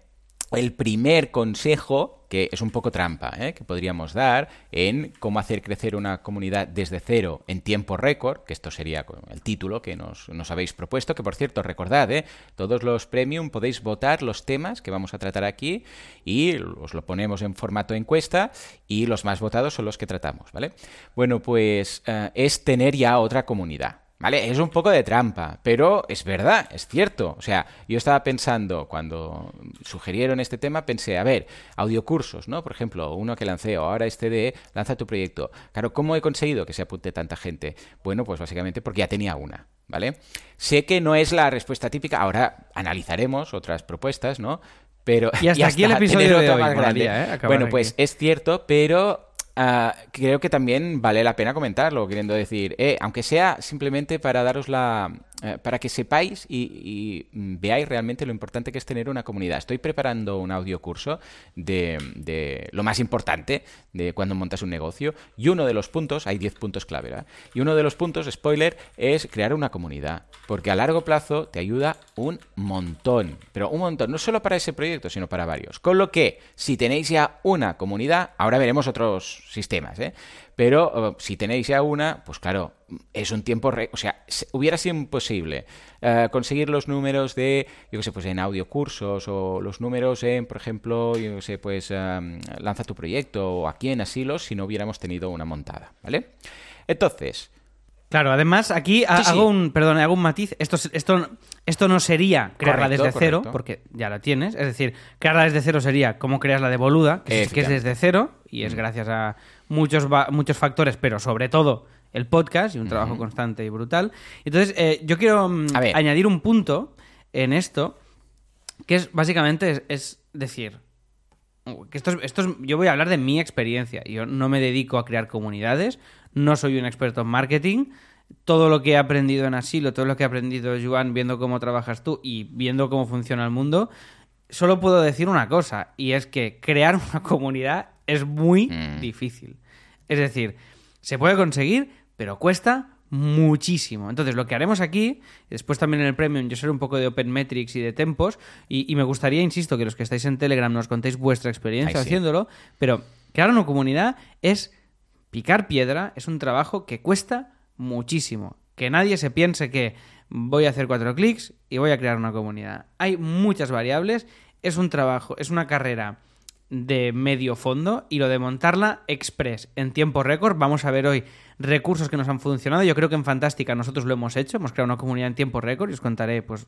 el primer consejo, que es un poco trampa, ¿eh? que podríamos dar en cómo hacer crecer una comunidad desde cero en tiempo récord, que esto sería el título que nos, habéis propuesto, que por cierto, recordad, ¿eh? todos los premium podéis votar los temas que vamos a tratar aquí y os lo ponemos en formato encuesta y los más votados son los que tratamos, ¿vale? Bueno, pues eh, es tener ya otra comunidad. ¿Vale? Es un poco de trampa, pero es verdad, es cierto. O sea, yo estaba pensando, cuando sugirieron este tema, pensé, a ver, audiocursos, ¿no? Por ejemplo, uno que lancé, o ahora este de lanza tu proyecto. Claro, ¿cómo he conseguido que se apunte tanta gente? Bueno, pues básicamente porque ya tenía una, ¿vale? Sé que no es la respuesta típica, ahora analizaremos otras propuestas, ¿no? Pero Y hasta aquí el episodio de hoy, ¿eh? Bueno, aquí. pues es cierto, pero Ah, creo que también vale la pena comentarlo, queriendo decir, eh, aunque sea simplemente para daros la. Eh, para que sepáis y, y, veáis realmente lo importante que es tener una comunidad. Estoy preparando un audiocurso de, de lo más importante de cuando montas un negocio y uno de los puntos, hay 10 puntos clave, ¿verdad? Y uno de los puntos, spoiler, es crear una comunidad, porque a largo plazo te ayuda un montón, pero un montón, no solo para ese proyecto, sino para varios. Con lo que, si tenéis ya una comunidad, ahora veremos otros sistemas, ¿eh? Pero si tenéis ya una, pues claro, es un tiempo... O sea, hubiera sido imposible uh, conseguir los números de, yo qué sé, pues en audiocursos o los números en, por ejemplo, yo qué sé, pues um, lanza tu proyecto o aquí en Asilos si no hubiéramos tenido una montada, ¿vale? Entonces... Claro, además aquí sí, hago un, perdón, hago un matiz. Esto, esto, esto no sería crearla correcto, desde cero, porque ya la tienes. Es decir, crearla desde cero sería como creas la de Boluda, que, es, que es desde cero y es gracias a muchos, muchos factores, pero sobre todo el podcast y un trabajo constante y brutal. Entonces, eh, yo quiero añadir un punto en esto, que es básicamente es, es decir, que esto es, esto es, yo voy a hablar de mi experiencia. Yo no me dedico a crear comunidades, no soy un experto en marketing. Todo lo que he aprendido en Asilo, todo lo que he aprendido, Joan, viendo cómo trabajas tú y viendo cómo funciona el mundo, solo puedo decir una cosa, y es que crear una comunidad es muy mm. difícil. Es decir, se puede conseguir, pero cuesta muchísimo. Entonces, lo que haremos aquí, después también en el Premium, yo seré un poco de Open Metrics y de tempos, y, y me gustaría, insisto, que los que estáis en Telegram nos contéis vuestra experiencia Ay, sí. haciéndolo, pero crear una comunidad es picar piedra, es un trabajo que cuesta muchísimo. Que nadie se piense que voy a hacer cuatro clics y voy a crear una comunidad. Hay muchas variables, es un trabajo, es una carrera de medio fondo y lo de montarla express en tiempo récord. Vamos a ver hoy recursos que nos han funcionado. Yo creo que en Fantástica nosotros lo hemos hecho, hemos creado una comunidad en tiempo récord y os contaré pues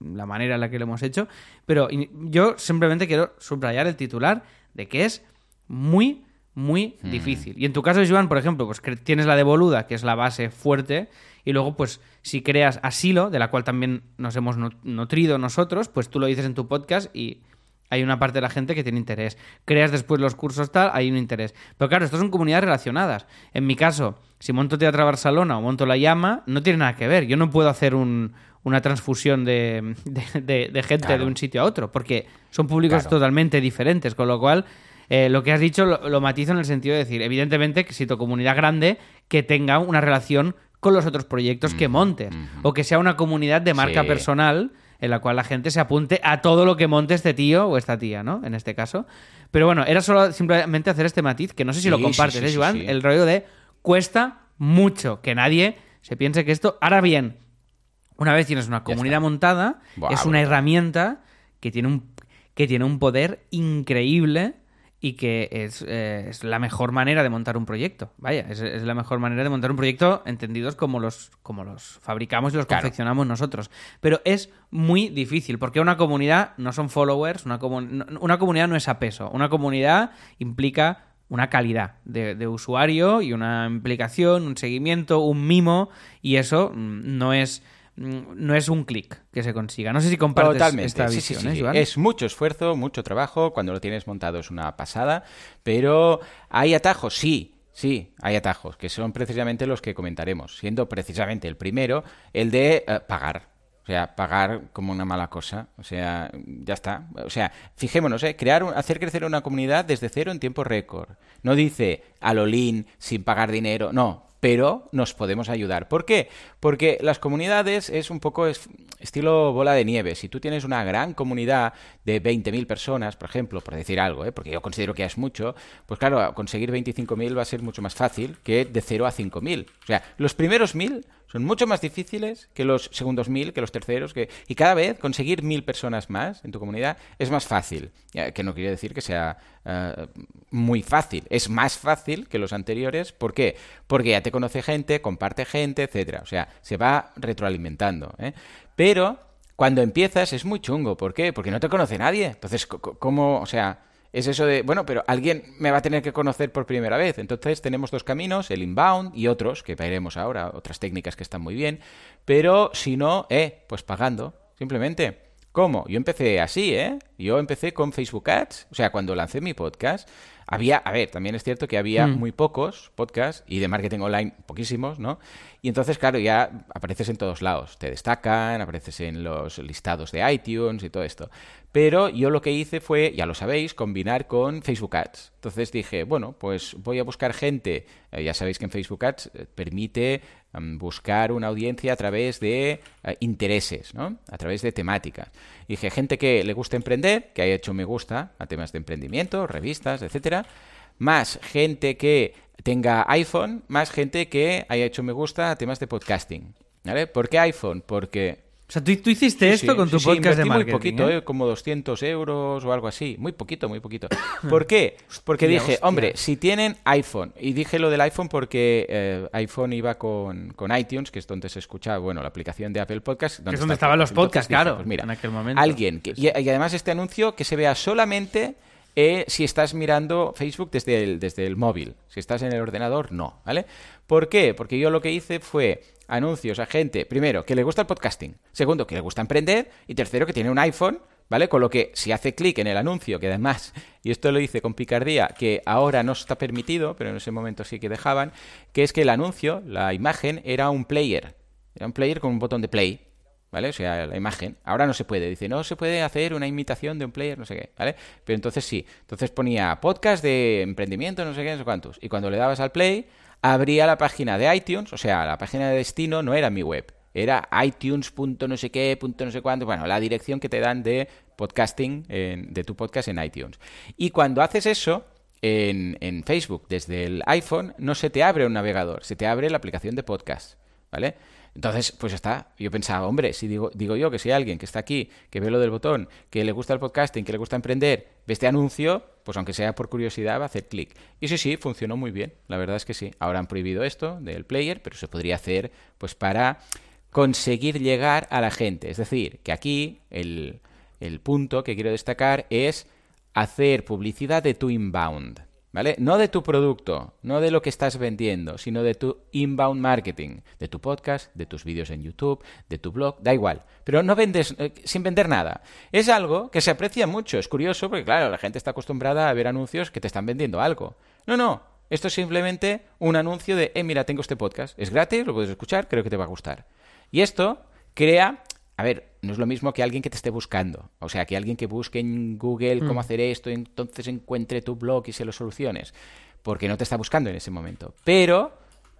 la manera en la que lo hemos hecho. Pero yo simplemente quiero subrayar el titular de que es muy, muy difícil. Y en tu caso, Joan, por ejemplo, pues tienes la de Boluda, que es la base fuerte, y luego, pues, si creas Asilo, de la cual también nos hemos nu- nutrido nosotros, pues tú lo dices en tu podcast y hay una parte de la gente que tiene interés. Creas después los cursos tal, hay un interés. Pero claro, estas son comunidades relacionadas. En mi caso, si monto Teatro Barcelona o monto La Llama, no tiene nada que ver. Yo no puedo hacer un- una transfusión de, de- de- de gente Claro. de un sitio a otro, porque son públicos Claro. totalmente diferentes. Con lo cual, eh, lo que has dicho lo, lo matizo en el sentido de decir, evidentemente, que si tu comunidad grande, que tenga una relación con los otros proyectos que montes. O que sea una comunidad de marca Sí. personal en la cual la gente se apunte a todo lo que monte este tío o esta tía, ¿no? En este caso. Pero bueno, era solo simplemente hacer este matiz, que no sé si lo compartes, sí, ¿eh, Joan? El rollo de cuesta mucho que nadie se piense que esto... Ahora bien, una vez tienes una comunidad montada, Buah, es una herramienta que tiene un, que tiene un poder increíble y que es, eh, es la mejor manera de montar un proyecto. Vaya, es, es la mejor manera de montar un proyecto entendidos como los, como los fabricamos y los Claro. confeccionamos nosotros. Pero es muy difícil, porque una comunidad no son followers, una, una comunidad no es a peso. Una comunidad implica una calidad de, de usuario y una implicación, un seguimiento, un mimo, y eso mm, no es, no es un clic que se consiga. No sé si compartes Totalmente. esta sí, visión, sí, sí, ¿eh. Joan? Es mucho esfuerzo, mucho trabajo. Cuando lo tienes montado es una pasada. Pero hay atajos, sí. Sí, hay atajos, que son precisamente los que comentaremos, siendo precisamente el primero el de eh, pagar. O sea, pagar como una mala cosa. O sea, ya está. O sea, fijémonos, ¿eh? Crear, un- hacer crecer una comunidad desde cero en tiempo récord. No dice a lo lean, sin pagar dinero. No, pero nos podemos ayudar. ¿Por qué? Porque las comunidades es un poco es- estilo bola de nieve. Si tú tienes una gran comunidad de 20.000 personas, por ejemplo, por decir algo, ¿eh? porque yo considero que es mucho, pues claro, conseguir 25.000 va a ser mucho más fácil que de 0 a 5.000. O sea, los primeros 1.000 son mucho más difíciles que los segundos 1.000, que los terceros, que... y cada vez conseguir 1.000 personas más en tu comunidad es más fácil. Que no quiere decir que sea eh, muy fácil, es más fácil que los anteriores. ¿Por qué? Porque ya te conoce gente, comparte gente, etcétera. O sea, se va retroalimentando. ¿eh? Pero cuando empiezas es muy chungo. ¿Por qué? Porque no te conoce nadie. Entonces, ¿cómo? O sea, es eso de, bueno, pero alguien me va a tener que conocer por primera vez. Entonces tenemos dos caminos, el inbound y otros, que veremos ahora, otras técnicas que están muy bien. Pero si no, eh, pues pagando, simplemente. ¿Cómo? Yo empecé así, ¿eh? Yo empecé con Facebook Ads. O sea, cuando lancé mi podcast, había, a ver, también es cierto que había muy pocos podcasts y de marketing online poquísimos, ¿no? Y entonces, claro, ya apareces en todos lados. Te destacan, apareces en los listados de iTunes y todo esto. Pero yo lo que hice fue, ya lo sabéis, combinar con Facebook Ads. Entonces dije, bueno, pues voy a buscar gente. eh, ya sabéis que en Facebook Ads eh, permite mm, buscar una audiencia a través de eh, intereses, ¿no? A través de temáticas. Dije, gente que le gusta emprender, que haya hecho me gusta a temas de emprendimiento, revistas, etcétera. Más gente que tenga iPhone, más gente que haya hecho me gusta a temas de podcasting. ¿Por qué iPhone? Porque O sea, tú, tú hiciste Sí, esto sí, con tu sí, podcast de marketing. muy poquito, ¿eh? ¿eh? como 200 euros o algo así. Muy poquito, muy poquito. ¿Por qué? Porque Hostia, dije, hostia. hombre, si tienen iPhone, y dije lo del iPhone porque eh, iPhone iba con, con iTunes, que es donde se escucha, bueno, la aplicación de Apple Podcast. es donde estaban los podcasts, dije, claro, pues mira, en aquel momento. Alguien, que, y, y además este anuncio que se vea solamente eh, si estás mirando Facebook desde el, desde el móvil. Si estás en el ordenador, no, ¿vale? ¿Por qué? Porque yo lo que hice fue anuncios a gente, primero, que le gusta el podcasting, segundo, que le gusta emprender, y tercero, que tiene un iPhone, ¿vale? Con lo que si hace clic en el anuncio, que además, y esto lo hice con picardía, que ahora no está permitido, pero en ese momento sí que dejaban, que es que el anuncio, la imagen, era un player, era un player con un botón de play, ¿vale? O sea, la imagen. Ahora no se puede. Dice, no se puede hacer una imitación de un player, no sé qué, ¿vale? Pero entonces sí. Entonces ponía podcast de emprendimiento, no sé qué, no sé cuántos. Y cuando le dabas al play, abría la página de iTunes, o sea, la página de destino no era mi web, era iTunes. no sé qué, no sé cuánto, bueno, la dirección que te dan de podcasting, de tu podcast en iTunes. Y cuando haces eso, en, en, Facebook desde el iPhone, no se te abre un navegador, se te abre la aplicación de podcast, ¿vale? Entonces, pues está. Yo pensaba, hombre, si digo, digo yo que si alguien que está aquí, que ve lo del botón, que le gusta el podcasting, que le gusta emprender, ve este anuncio, pues aunque sea por curiosidad, va a hacer clic. Y sí, sí, funcionó muy bien. La verdad es que sí. Ahora han prohibido esto del player, pero se podría hacer pues para conseguir llegar a la gente. Es decir, que aquí el, el punto que quiero destacar es hacer publicidad de tu inbound. ¿Vale? No de tu producto, no de lo que estás vendiendo, sino de tu inbound marketing, de tu podcast, de tus vídeos en YouTube, de tu blog, da igual. Pero no vendes eh, sin vender nada. Es algo que se aprecia mucho, es curioso porque claro, la gente está acostumbrada a ver anuncios que te están vendiendo algo. No, no, esto es simplemente un anuncio de, eh, mira, tengo este podcast, es gratis, lo puedes escuchar, creo que te va a gustar. Y esto crea a ver, no es lo mismo que alguien que te esté buscando. O sea, que alguien que busque en Google cómo mm. hacer esto, entonces encuentre tu blog y se lo soluciones. Porque no te está buscando en ese momento. Pero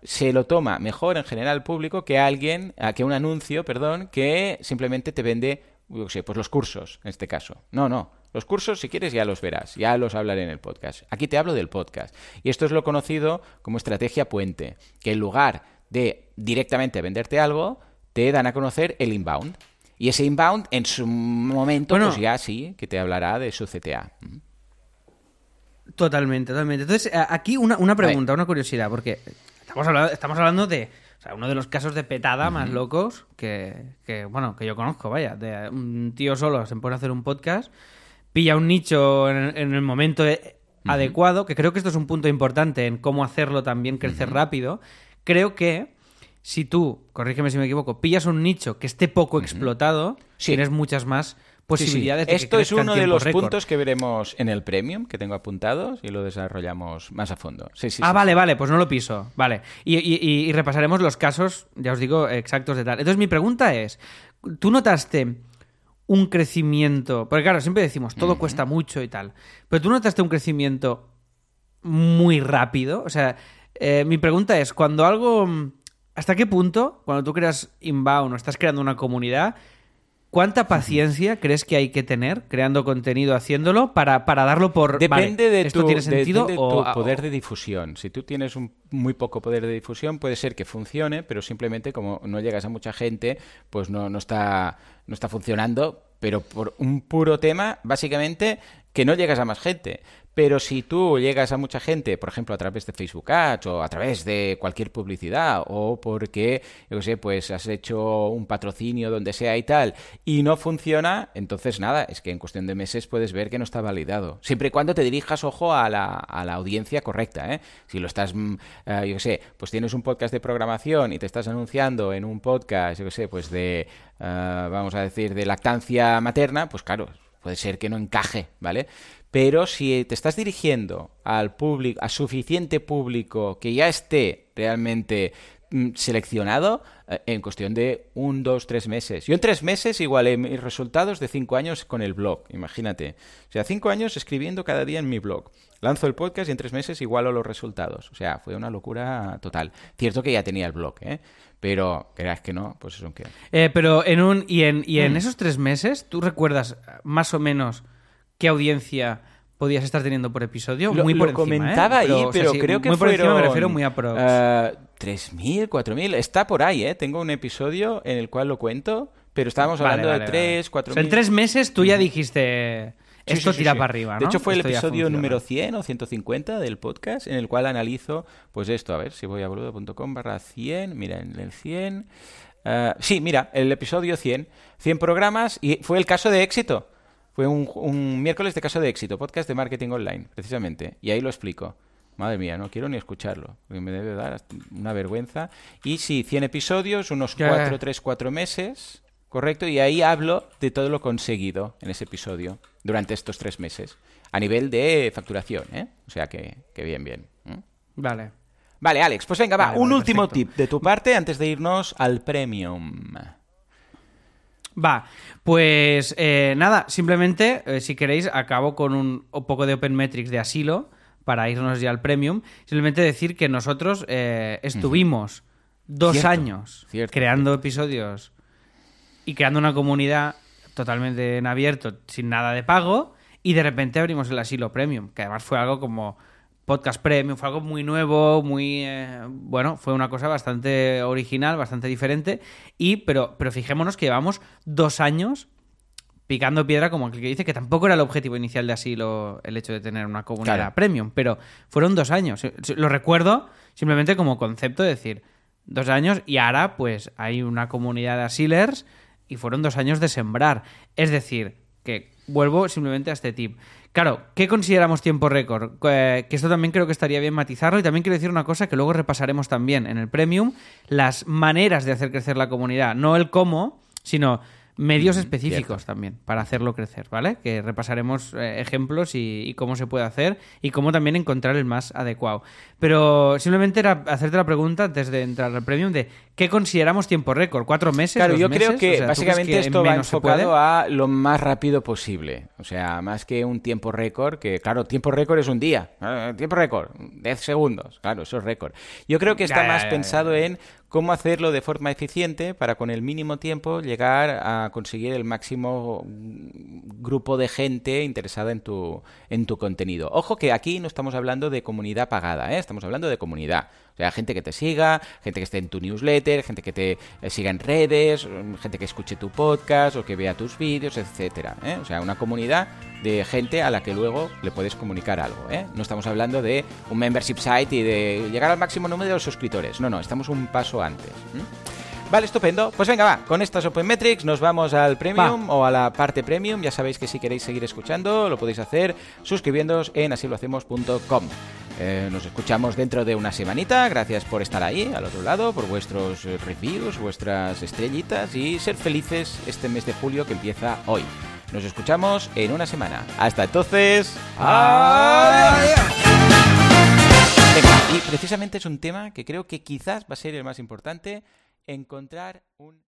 se lo toma mejor en general el público que alguien, que un anuncio, perdón, que simplemente te vende, yo sé, pues los cursos, en este caso. No, no. Los cursos, si quieres, ya los verás, ya los hablaré en el podcast. Aquí te hablo del podcast. Y esto es lo conocido como estrategia puente, que en lugar de directamente venderte algo, te dan a conocer el inbound. Y ese inbound, en su momento, pues ya sí, que te hablará de su CTA. Totalmente, totalmente. Entonces, aquí una, una pregunta, una curiosidad, porque estamos hablando, estamos hablando de uno de los casos de petada más locos que, que, bueno, que yo conozco, vaya, de un tío solo se pone a hacer un podcast, pilla un nicho en, el momento adecuado, que creo que esto es un punto importante en cómo hacerlo también crecer rápido. Creo que si tú, corrígeme si me equivoco, pillas un nicho que esté poco explotado, tienes muchas más posibilidades de Esto es uno de los puntos que veremos en el Premium, que tengo apuntados, y lo desarrollamos más a fondo. ah, vale, vale, pues no lo piso. Vale. Y, repasaremos los casos, ya os digo, exactos de tal. Entonces, mi pregunta es: ¿tú notaste un crecimiento? Porque, claro, siempre decimos, todo cuesta mucho y tal. Pero tú notaste un crecimiento muy rápido. O sea, eh, mi pregunta es: cuando algo ¿Hasta qué punto, cuando tú creas inbound o estás creando una comunidad, cuánta paciencia crees que hay que tener creando contenido, haciéndolo, para, para darlo por... Depende de ¿esto tiene sentido tu poder de difusión. Si tú tienes un muy poco poder de difusión, puede ser que funcione, pero simplemente como no llegas a mucha gente, pues no, no, está, no está funcionando, pero por un puro tema, básicamente, que no llegas a más gente. Pero si tú llegas a mucha gente, por ejemplo, a través de Facebook Ads o a través de cualquier publicidad o porque, yo sé, pues has hecho un patrocinio donde sea y tal y no funciona, entonces nada, es que en cuestión de meses puedes ver que no está validado. Siempre y cuando te dirijas, ojo, a la, a la audiencia correcta, ¿eh? Si lo estás, mm, eh, yo sé, pues tienes un podcast de programación y te estás anunciando en un podcast, yo sé, pues de, eh, vamos a decir, de lactancia materna, pues claro, puede ser que no encaje, ¿vale? Pero si te estás dirigiendo al público, a suficiente público que ya esté realmente seleccionado eh, en cuestión de un, dos, tres meses. Yo en tres meses igualé mis resultados de cinco años con el blog, imagínate. O sea, cinco años escribiendo cada día en mi blog. Lanzo el podcast y en tres meses igualo los resultados. O sea, fue una locura total. Cierto que ya tenía el blog, ¿eh? Pero, creas que no, pues eso que... Eh, pero en un... Y en, y en mm. esos tres meses, ¿tú recuerdas más o menos qué audiencia podías estar teniendo por episodio? muy por lo comentaba ahí, pero, creo que muy por encima me refiero muy a pro. Uh, 3.000, 4.000, está por ahí, ¿eh? Tengo un episodio en el cual lo cuento, pero estábamos hablando de 3, 4.000... en tres meses tú ya dijiste... Esto tira para arriba, ¿no? De hecho, fue el episodio número 100 o 150 del podcast en el cual analizo, pues esto, a ver si voy a boludo.com barra 100, mira, en el 100... Uh, sí, mira, el episodio 100, 100 programas y fue el caso de éxito. Fue un, miércoles de caso de éxito, podcast de marketing online, precisamente. Y ahí lo explico. Madre mía, no quiero ni escucharlo, porque me debe dar una vergüenza. Y sí, 100 episodios, unos 4, 3, 4 meses, correcto, y ahí hablo de todo lo conseguido en ese episodio durante estos tres meses, a nivel de facturación, ¿eh? O sea que, bien, bien. Vale. Vale, Alex, pues venga, va, un último tip de tu parte antes de irnos al premium. Va, pues eh, nada, simplemente, eh, si queréis, acabo con un, poco de Open Metrics de asilo para irnos ya al premium. Simplemente decir que nosotros eh, estuvimos dos Cierto, años cierto, creando episodios y creando una comunidad totalmente en abierto, sin nada de pago, y de repente abrimos el asilo premium, que además fue algo como podcast premium, fue algo muy nuevo, muy eh, bueno, fue una cosa bastante original, bastante diferente, y pero, pero fijémonos que llevamos dos años picando piedra como aquel que dice que tampoco era el objetivo inicial de asilo el hecho de tener una comunidad Claro. premium, pero fueron dos años. Lo recuerdo simplemente como concepto de decir, dos años y ahora pues hay una comunidad de asilers y fueron dos años de sembrar. Es decir, que vuelvo simplemente a este tip. Claro, ¿qué consideramos tiempo récord? Eh, que esto también creo que estaría bien matizarlo y también quiero decir una cosa que luego repasaremos también en el Premium, las maneras de hacer crecer la comunidad, no el cómo, sino medios específicos también para hacerlo crecer, ¿vale? Que repasaremos eh, ejemplos y, y cómo se puede hacer y cómo también encontrar el más adecuado. Pero simplemente era hacerte la pregunta antes de entrar al premium de ¿qué consideramos tiempo récord? ¿Cuatro meses? Claro, yo creo que O sea, ¿tú crees básicamente que esto va enfocado a lo más rápido posible. O sea, más que un tiempo récord, que claro, tiempo récord es un día. Eh, Tiempo récord, 10 segundos. Claro, eso es récord. Yo creo que está Ya, más ya, ya, pensado en cómo hacerlo de forma eficiente para con el mínimo tiempo llegar a conseguir el máximo mm, grupo de gente interesada en tu, en tu contenido. Ojo que aquí no estamos hablando de comunidad pagada, ¿eh? estamos hablando de comunidad. O sea, gente que te siga, gente que esté en tu newsletter, gente que te eh, siga en redes, mm, gente que escuche tu podcast o que vea tus vídeos, etcétera. ¿eh? O sea, una comunidad de gente a la que luego le puedes comunicar algo. ¿eh? No estamos hablando de un membership site y de llegar al máximo número de suscriptores. No, no, estamos un paso antes. Vale, estupendo. Pues venga, va, con estas Open Metrics nos vamos al Premium o a la parte Premium. Ya sabéis que si queréis seguir escuchando, lo podéis hacer suscribiéndoos en asilohacemos.com. Eh, nos escuchamos dentro de una semanita. Gracias por estar ahí, al otro lado, por vuestros eh, reviews, vuestras estrellitas y ser felices este mes de julio que empieza hoy. Nos escuchamos en una semana. Hasta entonces. ¡Adiós! Venga, y precisamente es un tema que creo que quizás va a ser el más importante, encontrar un...